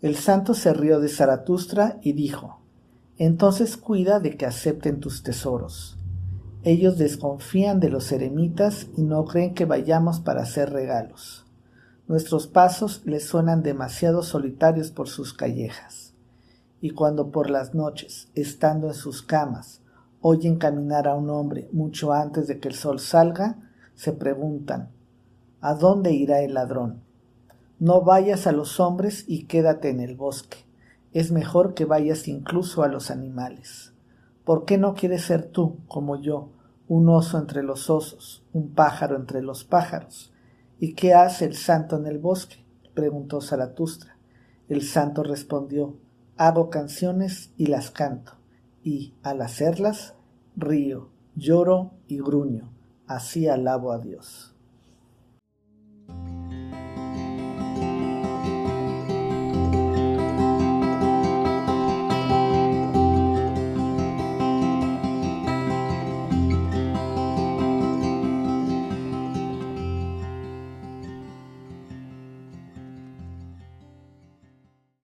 El santo se rió de Zaratustra y dijo, Entonces cuida de que acepten tus tesoros. Ellos desconfían de los eremitas y no creen que vayamos para hacer regalos. Nuestros pasos les suenan demasiado solitarios por sus callejas. Y cuando por las noches, estando en sus camas, oyen caminar a un hombre mucho antes de que el sol salga, se preguntan, ¿a dónde irá el ladrón? No vayas a los hombres y quédate en el bosque. Es mejor que vayas incluso a los animales. ¿Por qué no quieres ser tú, como yo, un oso entre los osos, un pájaro entre los pájaros? ¿Y qué hace el santo en el bosque? preguntó Zaratustra. El santo respondió, hago canciones y las canto, y al hacerlas río, lloro y gruño, así alabo a Dios.